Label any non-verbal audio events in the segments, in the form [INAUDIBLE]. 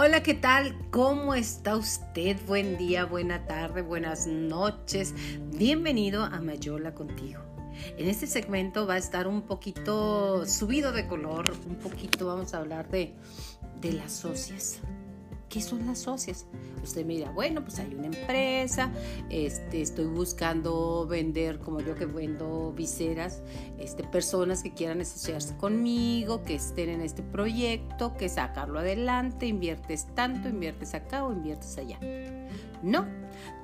Hola, ¿qué tal? ¿Cómo está usted? Buen día, buena tarde, buenas noches. Bienvenido a Mayola contigo. En este segmento va a estar un poquito subido de color, un poquito vamos a hablar de, de las socias. ¿Qué son las socias? Usted me dirá, bueno, pues hay una empresa, este, estoy buscando vender, como yo que vendo viseras, este, personas que quieran asociarse conmigo, que estén en este proyecto, que sacarlo adelante, inviertes tanto, inviertes acá o inviertes allá. No,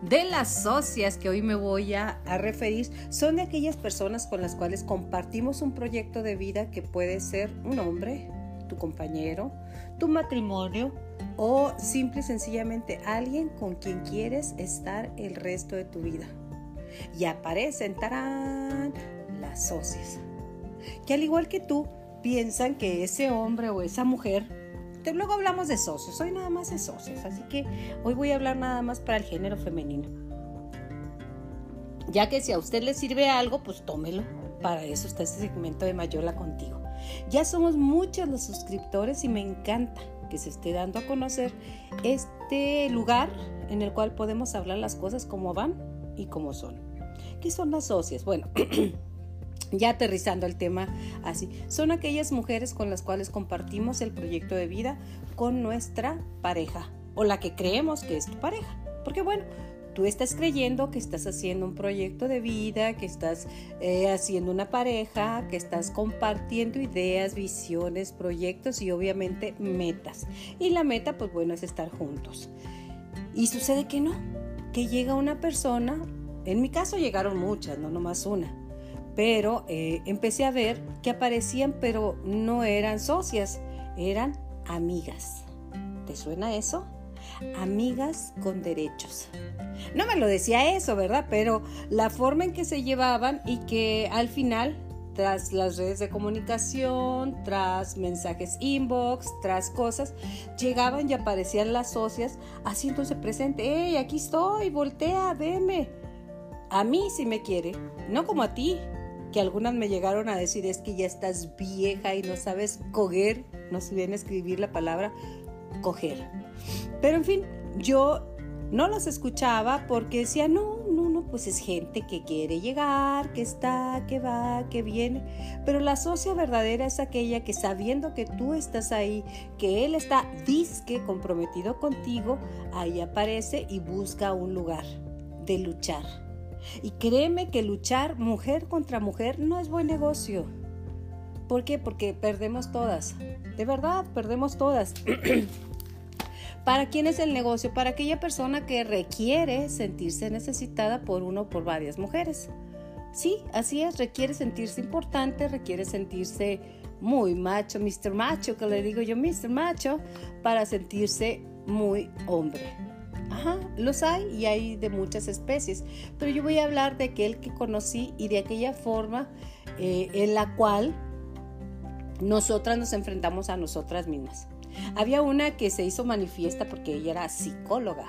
de las socias que hoy me voy a, a, referir son de aquellas personas con las cuales compartimos un proyecto de vida que puede ser un hombre, tu compañero, tu matrimonio, o simple y sencillamente alguien con quien quieres estar el resto de tu vida. Y aparecen, tarán, las socias, que al igual que tú, piensan que ese hombre o esa mujer, luego hablamos de socios, hoy nada más de socios, así que hoy voy a hablar nada más para el género femenino. Ya que si a usted le sirve algo, pues tómelo. Para eso está este segmento de Mayola contigo. Ya somos muchos los suscriptores y me encanta que se esté dando a conocer este lugar en el cual podemos hablar las cosas como van y como son. ¿Qué son las socias? Bueno, [CLEARS THROAT] ya aterrizando el tema así, son aquellas mujeres con las cuales compartimos el proyecto de vida con nuestra pareja o la que creemos que es tu pareja. Porque bueno, tú estás creyendo que estás haciendo un proyecto de vida, que estás eh, haciendo una pareja, que estás compartiendo ideas, visiones, proyectos y obviamente metas. Y la meta, pues bueno, es estar juntos. Y sucede que no, que llega una persona, en mi caso llegaron muchas, no nomás una, pero eh, empecé a ver que aparecían, pero no eran socias, eran amigas. ¿Te suena eso? amigas con derechos. No me lo decía eso, ¿verdad? Pero la forma en que se llevaban y que al final, tras las redes de comunicación, tras mensajes inbox, tras cosas, llegaban y aparecían las socias haciéndose presente. ¡Hey, aquí estoy! Voltea, veme. A mí si me quiere, no como a ti, que algunas me llegaron a decir es que ya estás vieja y no sabes coger, no sé bien escribir la palabra coger. Pero en fin, yo no los escuchaba porque decía, no, no, no, pues es gente que quiere llegar, que está, que va, que viene. Pero la socia verdadera es aquella que sabiendo que tú estás ahí, que él está disque comprometido contigo, ahí aparece y busca un lugar de luchar. Y créeme que luchar mujer contra mujer no es buen negocio. ¿Por qué? Porque perdemos todas. De verdad, perdemos todas. [CLEARS THROAT] ¿Para quién es el negocio? Para aquella persona que requiere sentirse necesitada por uno o por varias mujeres. Sí, así es, requiere sentirse importante, requiere sentirse muy macho, Mr. Macho, que le digo yo, Mr. Macho, para sentirse muy hombre. Ajá, los hay y hay de muchas especies, pero yo voy a hablar de aquel que conocí y de aquella forma eh, en la cual nosotras nos enfrentamos a nosotras mismas. Había una que se hizo manifiesta porque ella era psicóloga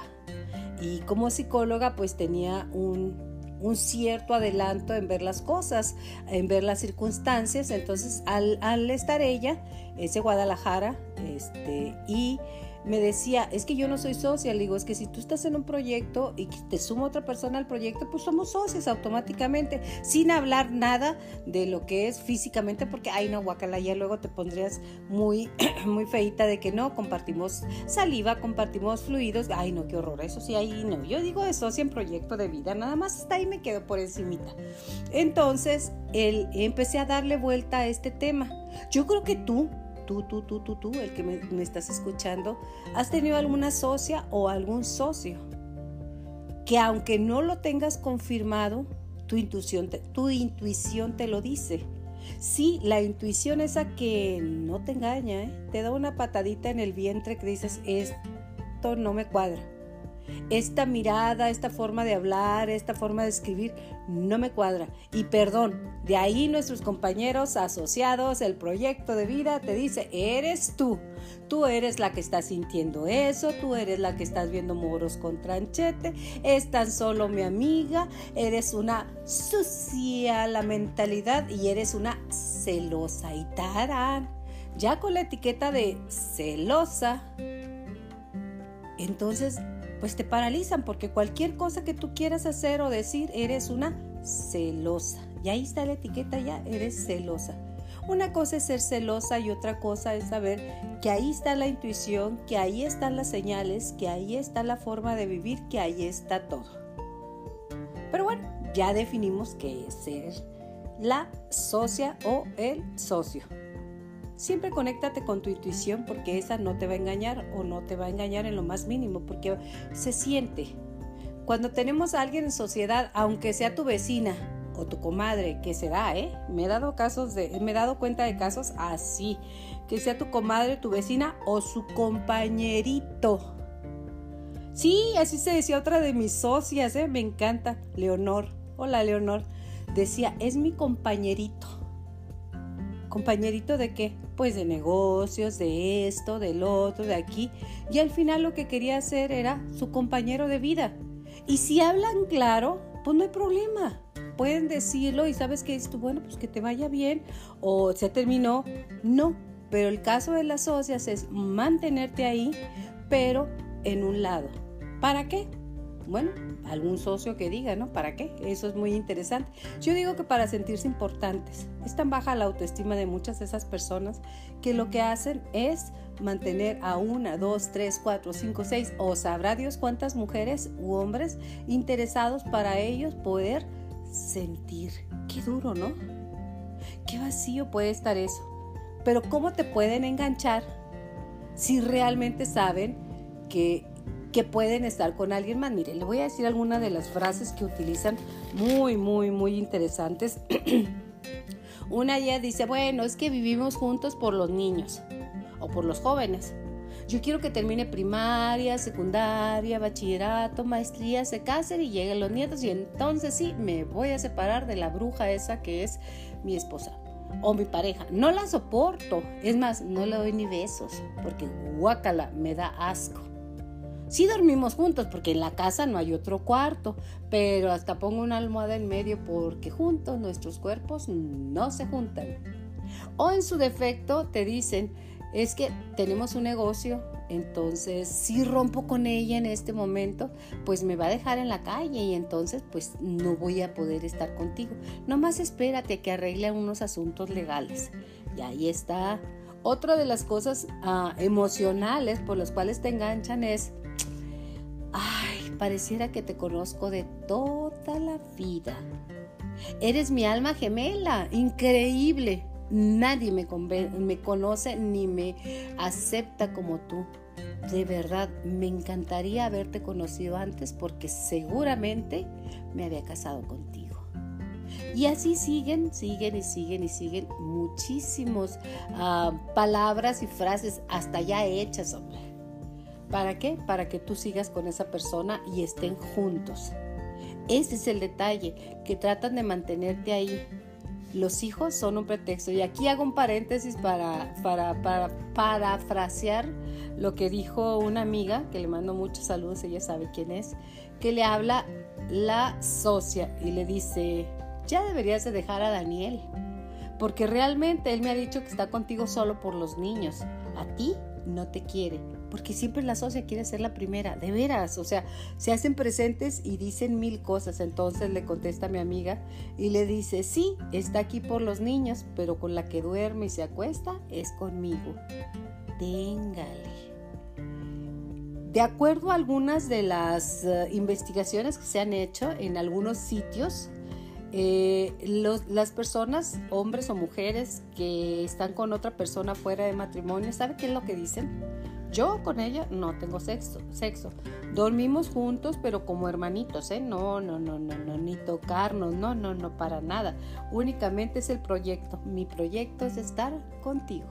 y como psicóloga pues tenía un, cierto adelanto en ver las cosas, en ver las circunstancias. Entonces al, estar ella, es de Guadalajara, este, y me decía, es que yo no soy socia, le digo, es que si tú estás en un proyecto y te suma otra persona al proyecto, pues somos socios automáticamente, sin hablar nada de lo que es físicamente, porque, ay no, guacala, ya luego te pondrías muy, [CLEARS THROAT] muy feita de que no, compartimos saliva, compartimos fluidos, ay no, qué horror, eso sí, ahí no, yo digo de socia en proyecto de vida, nada más está ahí me quedo por encimita. Entonces, él, empecé a darle vuelta a este tema. Yo creo que tú tú, tú, tú, tú, tú, el que me, estás escuchando, has tenido alguna socia o algún socio que aunque no lo tengas confirmado, tu intuición te, tu intuición te lo dice. Sí, la intuición esa que no te engaña, ¿eh? te da una patadita en el vientre que dices, esto no me cuadra esta mirada, esta forma de hablar, esta forma de escribir, no me cuadra. Y perdón, de ahí nuestros compañeros asociados, el proyecto de vida te dice, eres tú. Tú eres la que está sintiendo eso, tú eres la que estás viendo moros con tranchete, es tan solo mi amiga, eres una sucia la mentalidad y eres una celosa y tarán. Ya con la etiqueta de celosa, entonces pues te paralizan porque cualquier cosa que tú quieras hacer o decir eres una celosa. Y ahí está la etiqueta ya, eres celosa. Una cosa es ser celosa y otra cosa es saber que ahí está la intuición, que ahí están las señales, que ahí está la forma de vivir, que ahí está todo. Pero bueno, ya definimos qué es ser la socia o el socio. Siempre conéctate con tu intuición porque esa no te va a engañar o no te va a engañar en lo más mínimo porque se siente. Cuando tenemos a alguien en sociedad, aunque sea tu vecina o tu comadre, que será, ¿eh? Me he dado casos de, me he dado cuenta de casos así, que sea tu comadre, tu vecina o su compañerito. Sí, así se decía otra de mis socias, ¿eh? Me encanta, Leonor. Hola, Leonor. Decía, es mi compañerito. ¿Compañerito de qué? Pues de negocios, de esto, del otro, de aquí. Y al final lo que quería hacer era su compañero de vida. Y si hablan claro, pues no hay problema. Pueden decirlo y sabes que esto, bueno, pues que te vaya bien o se terminó. No, pero el caso de las socias es mantenerte ahí, pero en un lado. ¿Para qué? Bueno, algún socio que diga, ¿no? ¿Para qué? Eso es muy interesante. Yo digo que para sentirse importantes. Es tan baja la autoestima de muchas de esas personas que lo que hacen es mantener a una, dos, tres, cuatro, cinco, seis o sabrá Dios cuántas mujeres u hombres interesados para ellos poder sentir. Qué duro, ¿no? Qué vacío puede estar eso. Pero ¿cómo te pueden enganchar si realmente saben que que pueden estar con alguien más. Mire, le voy a decir algunas de las frases que utilizan muy, muy, muy interesantes. [CLEARS THROAT] Una ya dice, bueno, es que vivimos juntos por los niños o por los jóvenes. Yo quiero que termine primaria, secundaria, bachillerato, maestría, se casen y lleguen los nietos y entonces sí, me voy a separar de la bruja esa que es mi esposa o mi pareja. No la soporto. Es más, no le doy ni besos porque guácala, me da asco. Sí dormimos juntos porque en la casa no hay otro cuarto, pero hasta pongo una almohada en medio porque juntos nuestros cuerpos no se juntan. O en su defecto te dicen, es que tenemos un negocio, entonces si rompo con ella en este momento, pues me va a dejar en la calle y entonces pues no voy a poder estar contigo. Nomás espérate que arregle unos asuntos legales. Y ahí está. Otra de las cosas ah, emocionales por las cuales te enganchan es Ay, pareciera que te conozco de toda la vida. Eres mi alma gemela, increíble. Nadie me, me conoce ni me acepta como tú. De verdad, me encantaría haberte conocido antes porque seguramente me había casado contigo. Y así siguen, siguen y siguen y siguen muchísimas ah, palabras y frases hasta ya hechas, hombre. ¿Para qué? Para que tú sigas con esa persona y estén juntos. Ese es el detalle, que tratan de mantenerte ahí. Los hijos son un pretexto. Y aquí hago un paréntesis para, para, para parafrasear lo que dijo una amiga, que le mando muchos saludos, ella sabe quién es, que le habla la socia y le dice, ya deberías de dejar a Daniel, porque realmente él me ha dicho que está contigo solo por los niños. A ti no te quiere, porque siempre la socia quiere ser la primera, de veras, o sea, se hacen presentes y dicen mil cosas. Entonces le contesta a mi amiga y le dice, sí, está aquí por los niños, pero con la que duerme y se acuesta es conmigo. Téngale. De acuerdo a algunas de las eh, investigaciones que se han hecho en algunos sitios, eh, las personas, hombres o mujeres que están con otra persona fuera de matrimonio, ¿sabe qué es lo que dicen? Yo con ella no tengo sexo, sexo. Dormimos juntos, pero como hermanitos, ¿eh? No, no, no, no, no, ni tocarnos, no, no, no, para nada. Únicamente es el proyecto. Mi proyecto es estar contigo.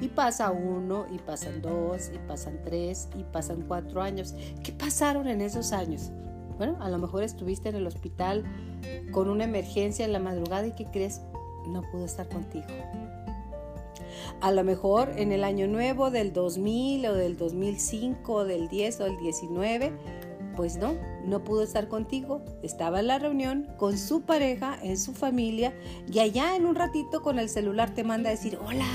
Y pasa uno, y pasan dos, y pasan tres, y pasan cuatro años. ¿Qué pasaron en esos años? Bueno, a lo mejor estuviste en el hospital con una emergencia en la madrugada y ¿qué crees? No pudo estar contigo. A lo mejor en el año nuevo del 2000 o del 2005, del 10 o del 19, pues no, no pudo estar contigo. Estaba en la reunión con su pareja, en su familia, y allá en un ratito con el celular te manda a decir, hola,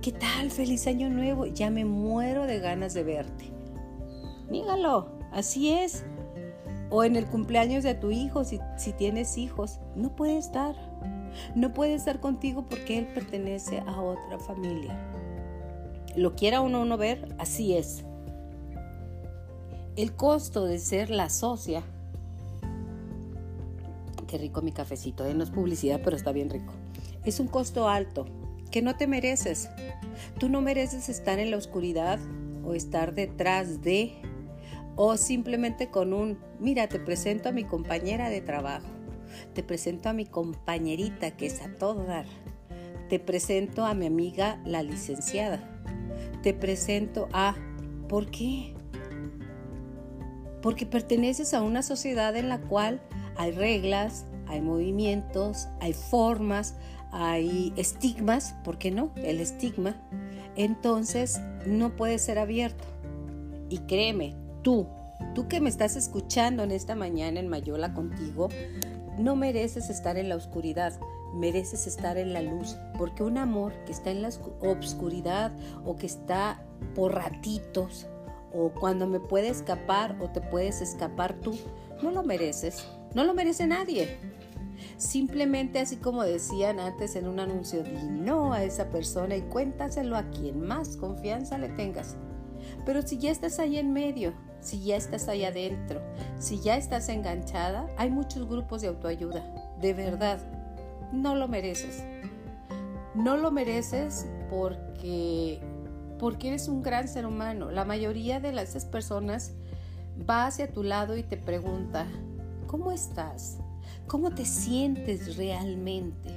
¿qué tal? Feliz año nuevo. Ya me muero de ganas de verte. dígalo, así es. O en el cumpleaños de tu hijo, si, si tienes hijos, no puede estar. No puede estar contigo porque él pertenece a otra familia. Lo quiera uno uno ver, así es. El costo de ser la socia. Qué rico mi cafecito, ¿eh? no es publicidad, pero está bien rico. Es un costo alto que no te mereces. Tú no mereces estar en la oscuridad o estar detrás de o simplemente con un, mira, te presento a mi compañera de trabajo, te presento a mi compañerita que es a todo dar, te presento a mi amiga la licenciada, te presento a, ¿por qué? Porque perteneces a una sociedad en la cual hay reglas, hay movimientos, hay formas, hay estigmas, ¿por qué no? El estigma. Entonces no puede ser abierto. Y créeme, tú, tú que me estás escuchando en esta mañana en Mayola contigo, no mereces estar en la oscuridad, mereces estar en la luz, porque un amor que está en la oscuridad o que está por ratitos o cuando me puede escapar o te puedes escapar tú, no lo mereces, no lo merece nadie. Simplemente así como decían antes en un anuncio, di no a esa persona y cuéntaselo a quien más confianza le tengas. Pero si ya estás ahí en medio, si ya estás ahí adentro, si ya estás enganchada, hay muchos grupos de autoayuda. De verdad, no lo mereces. No lo mereces porque, porque eres un gran ser humano. La mayoría de las personas va hacia tu lado y te pregunta, ¿cómo estás? ¿Cómo te sientes realmente?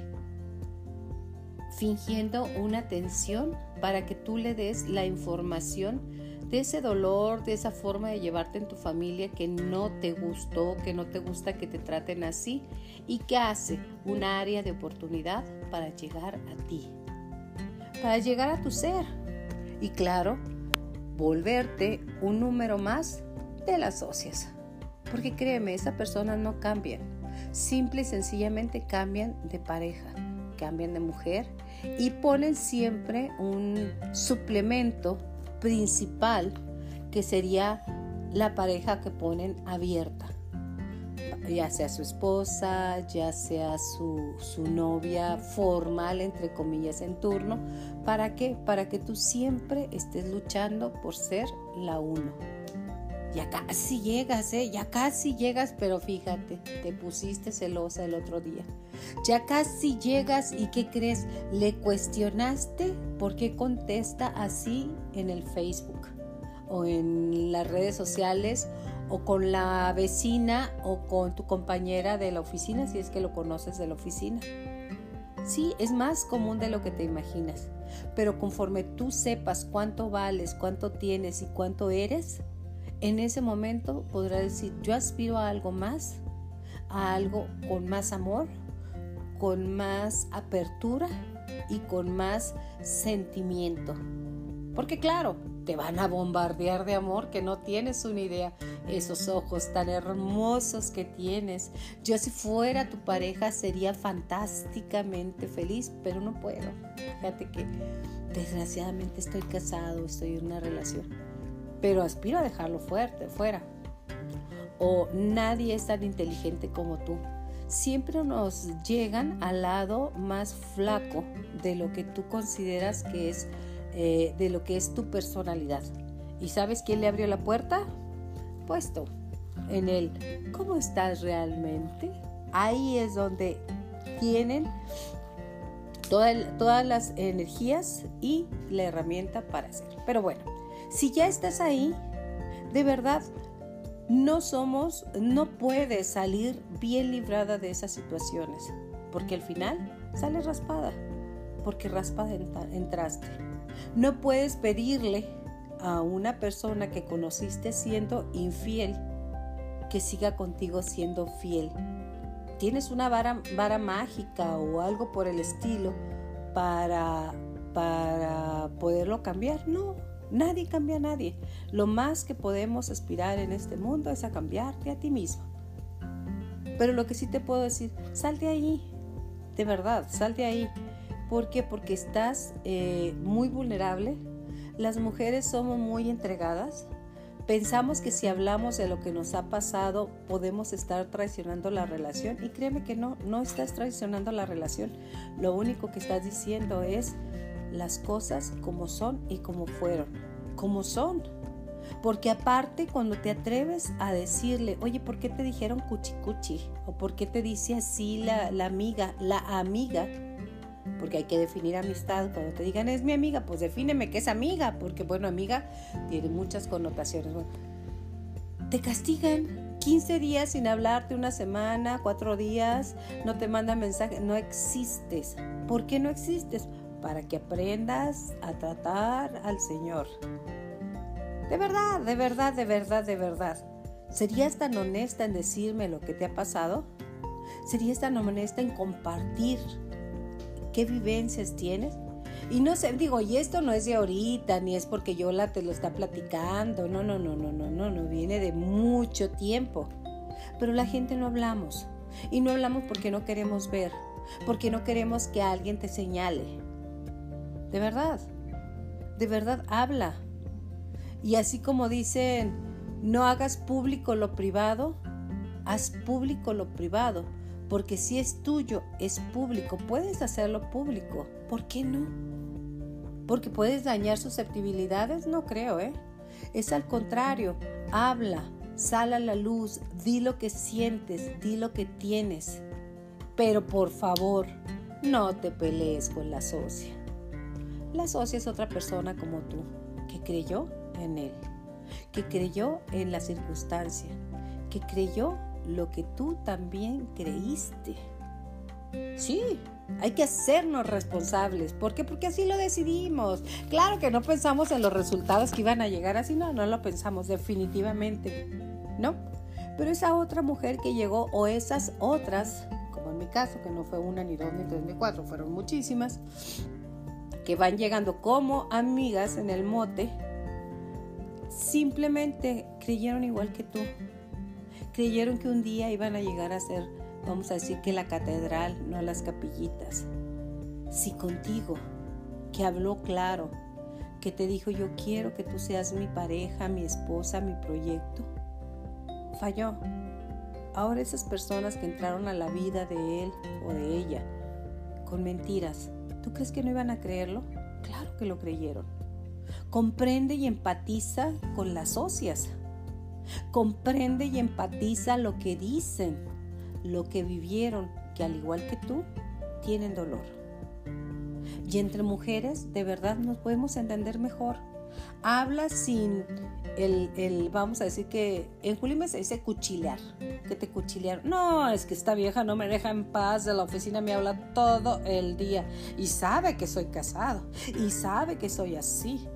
Fingiendo una tensión para que tú le des la información de ese dolor, de esa forma de llevarte en tu familia que no te gustó, que no te gusta que te traten así y que hace un área de oportunidad para llegar a ti, para llegar a tu ser y claro, volverte un número más de las socias. Porque créeme, esa persona no cambia simple y sencillamente cambian de pareja, cambian de mujer y ponen siempre un suplemento principal que sería la pareja que ponen abierta ya sea su esposa, ya sea su, su, novia formal, entre comillas, en turno. ¿Para? Para que tú siempre estés luchando por ser la uno. Ya casi llegas, ¿eh? Ya casi llegas, pero fíjate, te pusiste celosa el otro día. Ya casi llegas y ¿qué crees? Le cuestionaste por qué contesta así en el Facebook o en las redes sociales o con la vecina o con tu compañera de la oficina, si es que lo conoces de la oficina. Sí, es más común de lo que te imaginas, pero conforme tú sepas cuánto vales, cuánto tienes y cuánto eres, en ese momento podrá decir, yo aspiro a algo más, a algo con más amor, con más apertura y con más sentimiento. Porque claro, te van a bombardear de amor que no tienes una idea. Esos ojos tan hermosos que tienes. Yo si fuera tu pareja sería fantásticamente feliz, pero no puedo. Fíjate que desgraciadamente estoy casado, estoy en una relación pero aspiro a dejarlo fuerte, fuera. O nadie es tan inteligente como tú. Siempre nos llegan al lado más flaco de lo que tú consideras que es, eh, de lo que es tu personalidad. ¿Y sabes quién le abrió la puerta? Pues tú. En el ¿cómo estás realmente? Ahí es donde tienen todas las energías y la herramienta para hacer. Pero bueno, si ya estás ahí, de verdad, no somos, no puedes salir bien librada de esas situaciones, porque al final sale raspada, porque raspada entraste. No puedes pedirle a una persona que conociste siendo infiel que siga contigo siendo fiel. ¿Tienes una vara, vara mágica o algo por el estilo para, para poderlo cambiar? No, Nadie cambia a nadie. Lo más que podemos aspirar en este mundo es a cambiarte a ti mismo. Pero lo que sí te puedo decir, sal de ahí. De verdad, sal de ahí. ¿Por qué? Porque estás eh, muy vulnerable. Las mujeres somos muy entregadas, Pensamos que si hablamos de lo que nos ha pasado podemos estar traicionando la relación y créeme que no, no estás traicionando la relación. Lo único que estás diciendo es las cosas como son y como fueron, como son. Porque aparte cuando te atreves a decirle, oye, ¿por qué te dijeron cuchi cuchi? ¿O por qué te dice así la, la amiga, la amiga? porque hay que definir amistad. Cuando te digan es mi amiga, pues defíneme que es amiga, porque bueno, amiga tiene muchas connotaciones. te castigan 15 días sin hablarte, una semana, cuatro días, no te mandan mensaje, no existes. ¿Por qué no existes? Para que aprendas a tratar al Señor. De verdad, de verdad, de verdad, de verdad. ¿Serías tan honesta en decirme lo que te ha pasado? ¿Serías tan honesta en compartir qué vivencias tienes. Y no sé, digo, y esto no es de ahorita, ni es porque yo la te lo está platicando, no, no, no, no, no, no, no, viene de mucho tiempo. Pero la gente no hablamos. Y no hablamos porque no queremos ver, porque no queremos que alguien te señale. De verdad, de verdad habla. Y así como dicen, no hagas público lo privado, haz público lo privado porque si es tuyo, es público, puedes hacerlo público. ¿Por qué no? Porque puedes dañar susceptibilidades, no creo, ¿eh? Es al contrario, habla, sal a la luz, di lo que sientes, di lo que tienes. Pero por favor, no te pelees con la socia. La socia es otra persona como tú, que creyó en él, que creyó en la circunstancia, que creyó lo que tú también creíste. Sí, hay que hacernos responsables. ¿Por qué? Porque así lo decidimos. Claro que no pensamos en los resultados que iban a llegar así, no, no lo pensamos definitivamente, ¿no? Pero esa otra mujer que llegó o esas otras, como en mi caso, que no fue una ni dos ni tres ni cuatro, fueron muchísimas, que van llegando como amigas en el mote, simplemente creyeron igual que tú creyeron que un día iban a llegar a ser, vamos a decir que la catedral, no las capillitas. Si contigo, que habló claro, que te dijo yo quiero que tú seas mi pareja, mi esposa, mi proyecto, falló. Ahora esas personas que entraron a la vida de él o de ella con mentiras, ¿tú crees que no iban a creerlo? Claro que lo creyeron. Comprende y empatiza con las socias Comprende y empatiza lo que dicen, lo que vivieron, que al igual que tú, tienen dolor. Y entre mujeres, de verdad nos podemos entender mejor. Habla sin el, vamos a decir que en Julio se dice cuchilear, que te cuchilearon. No, es que esta vieja no me deja en paz, de la oficina me habla todo el día y sabe que soy casado y sabe que soy así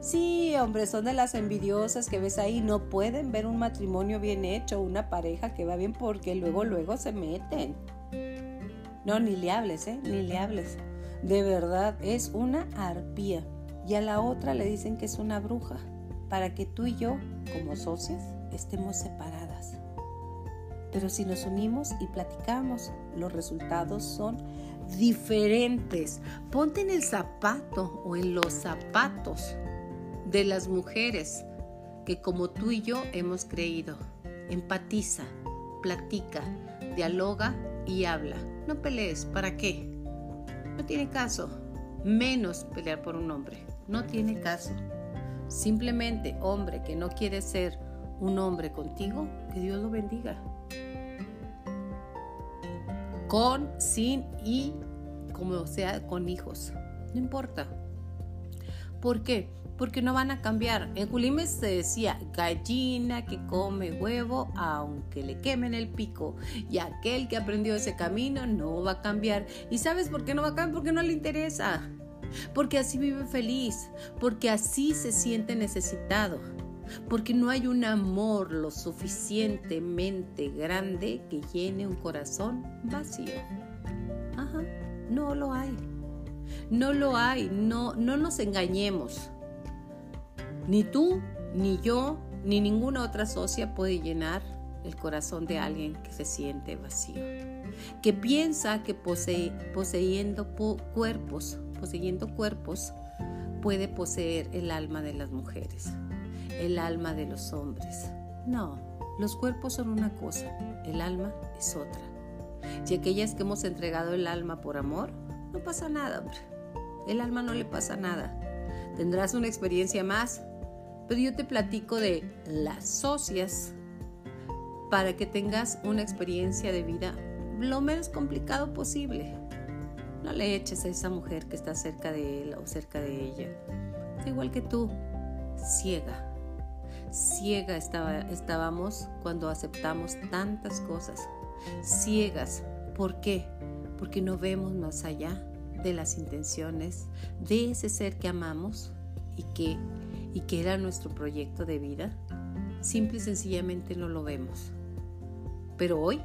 Sí, hombre, son de las envidiosas que ves ahí. No pueden ver un matrimonio bien hecho, una pareja que va bien porque luego, luego se meten. No, ni le hables, ¿eh? Ni le hables. De verdad, es una arpía. Y a la otra le dicen que es una bruja. Para que tú y yo, como socias, estemos separadas. Pero si nos unimos y platicamos, los resultados son diferentes. Ponte en el zapato o en los zapatos de las mujeres que como tú y yo hemos creído. Empatiza, platica, dialoga y habla. No pelees, ¿para qué? No tiene caso. Menos pelear por un hombre. No tiene caso. Simplemente, hombre que no quiere ser un hombre contigo, que Dios lo bendiga. Con, sin y como sea con hijos. No importa. ¿Por qué? porque no van a cambiar. En Julimes se decía gallina que come huevo aunque le quemen el pico. Y aquel que aprendió ese camino no va a cambiar. ¿Y sabes por qué no va a cambiar? Porque no le interesa. Porque así vive feliz. Porque así se siente necesitado. Porque no hay un amor lo suficientemente grande que llene un corazón vacío. Ajá, no lo hay. No lo hay, no, no nos engañemos. Ni tú, ni yo, ni ninguna otra socia puede llenar el corazón de alguien que se siente vacío, que piensa que poseyendo cuerpos, poseyendo cuerpos, puede poseer el alma de las mujeres. el alma de los hombres. No, los cuerpos son una cosa, el alma es otra. Y aquellas que hemos entregado el alma por amor, no pasa nada, hombre. El alma no le pasa nada. Tendrás una experiencia más, pero yo te platico de las socias para que tengas una experiencia de vida lo menos complicado posible. No le eches a esa mujer que está cerca de él o cerca de ella. Igual que tú, ciega. Ciega estaba, estábamos cuando aceptamos tantas cosas. Ciegas. ¿Por qué? Porque no vemos más allá de las intenciones de ese ser que amamos y que, y que era nuestro proyecto de vida. Simple y sencillamente no lo vemos. Pero hoy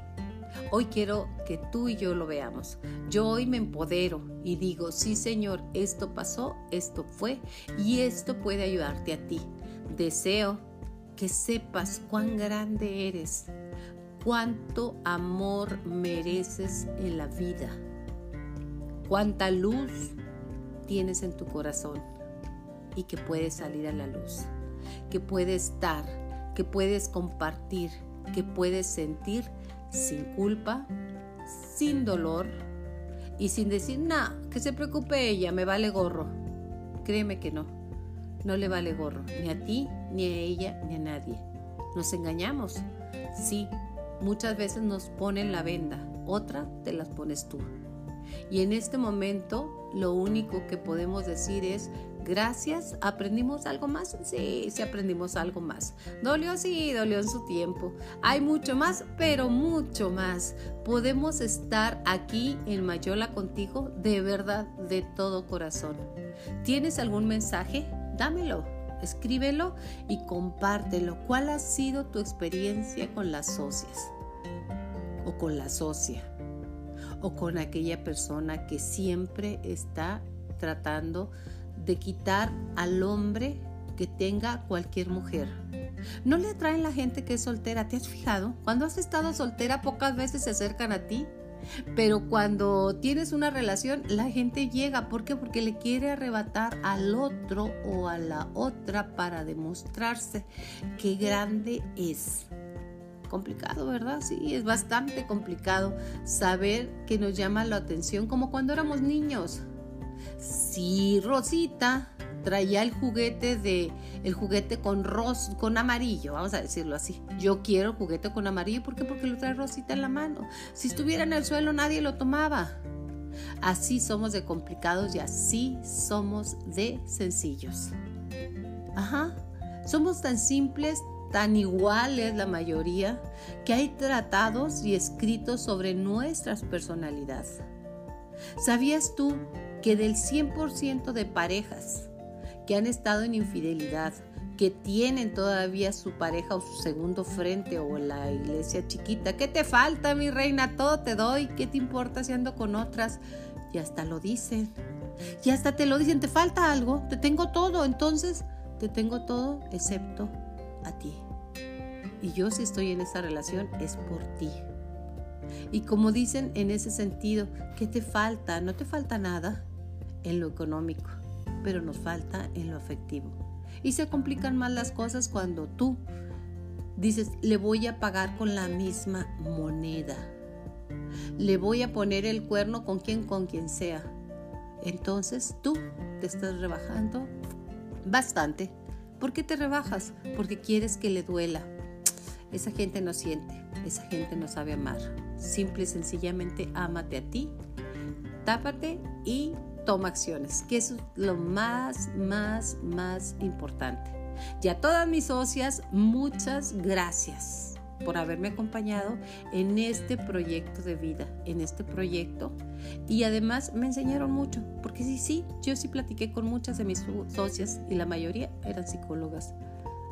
Hoy quiero que tú y yo lo veamos. Yo hoy me empodero y digo, sí Señor, esto pasó, esto fue y esto puede ayudarte a ti. Deseo que sepas cuán grande eres, cuánto amor mereces en la vida, cuánta luz tienes en tu corazón y que puedes salir a la luz, que puedes estar, que puedes compartir, que puedes sentir sin culpa, sin dolor y sin decir, nada, que se preocupe ella, me vale gorro. Créeme que no, no le vale gorro, ni a ti, ni a ella, ni a nadie. Nos engañamos, sí, muchas veces nos ponen la venda, otra te las pones tú. Y en este momento lo único que podemos decir es, Gracias, ¿aprendimos algo más? Sí, sí aprendimos algo más. Dolió, sí, dolió en su tiempo. Hay mucho más, pero mucho más. Podemos estar aquí en Mayola contigo de verdad, de todo corazón. ¿Tienes algún mensaje? Dámelo, escríbelo y compártelo. ¿Cuál ha sido tu experiencia con las socias? O con la socia. O con aquella persona que siempre está tratando de quitar al hombre que tenga cualquier mujer. No le atraen la gente que es soltera, ¿te has fijado? Cuando has estado soltera pocas veces se acercan a ti, pero cuando tienes una relación la gente llega, ¿por qué? Porque le quiere arrebatar al otro o a la otra para demostrarse qué grande es. Complicado, ¿verdad? Sí, es bastante complicado saber que nos llama la atención como cuando éramos niños si Rosita traía el juguete de el juguete con ros con amarillo, vamos a decirlo así. Yo quiero juguete con amarillo, ¿por qué? Porque lo trae Rosita en la mano. Si estuviera en el suelo nadie lo tomaba. Así somos de complicados y así somos de sencillos. Ajá. Somos tan simples, tan iguales la mayoría, que hay tratados y escritos sobre nuestras personalidades. ¿Sabías tú que del 100% de parejas que han estado en infidelidad, que tienen todavía su pareja o su segundo frente o la iglesia chiquita, ¿qué te falta, mi reina? Todo te doy, ¿qué te importa si ando con otras? Y hasta lo dicen. Y hasta te lo dicen, te falta algo, te tengo todo, entonces te tengo todo excepto a ti. Y yo si estoy en esa relación es por ti. Y como dicen en ese sentido, ¿qué te falta? No te falta nada en lo económico, pero nos falta en lo afectivo. Y se complican más las cosas cuando tú dices, le voy a pagar con la misma moneda. Le voy a poner el cuerno con quien, con quien sea. Entonces tú te estás rebajando bastante. ¿Por qué te rebajas? Porque quieres que le duela. Esa gente no siente, esa gente no sabe amar. Simple y sencillamente ámate a ti, tápate y toma acciones, que eso es lo más, más, más importante. Ya todas mis socias, muchas gracias por haberme acompañado en este proyecto de vida, en este proyecto. Y además me enseñaron mucho, porque sí, sí, yo sí platiqué con muchas de mis socias y la mayoría eran psicólogas.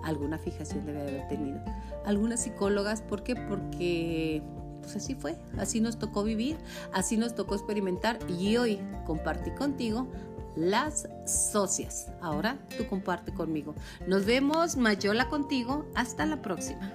Alguna fijación debe haber tenido. Algunas psicólogas, ¿por qué? Porque pues así fue, así nos tocó vivir, así nos tocó experimentar y hoy compartí contigo las socias. Ahora tú comparte conmigo. Nos vemos, Mayola contigo. Hasta la próxima.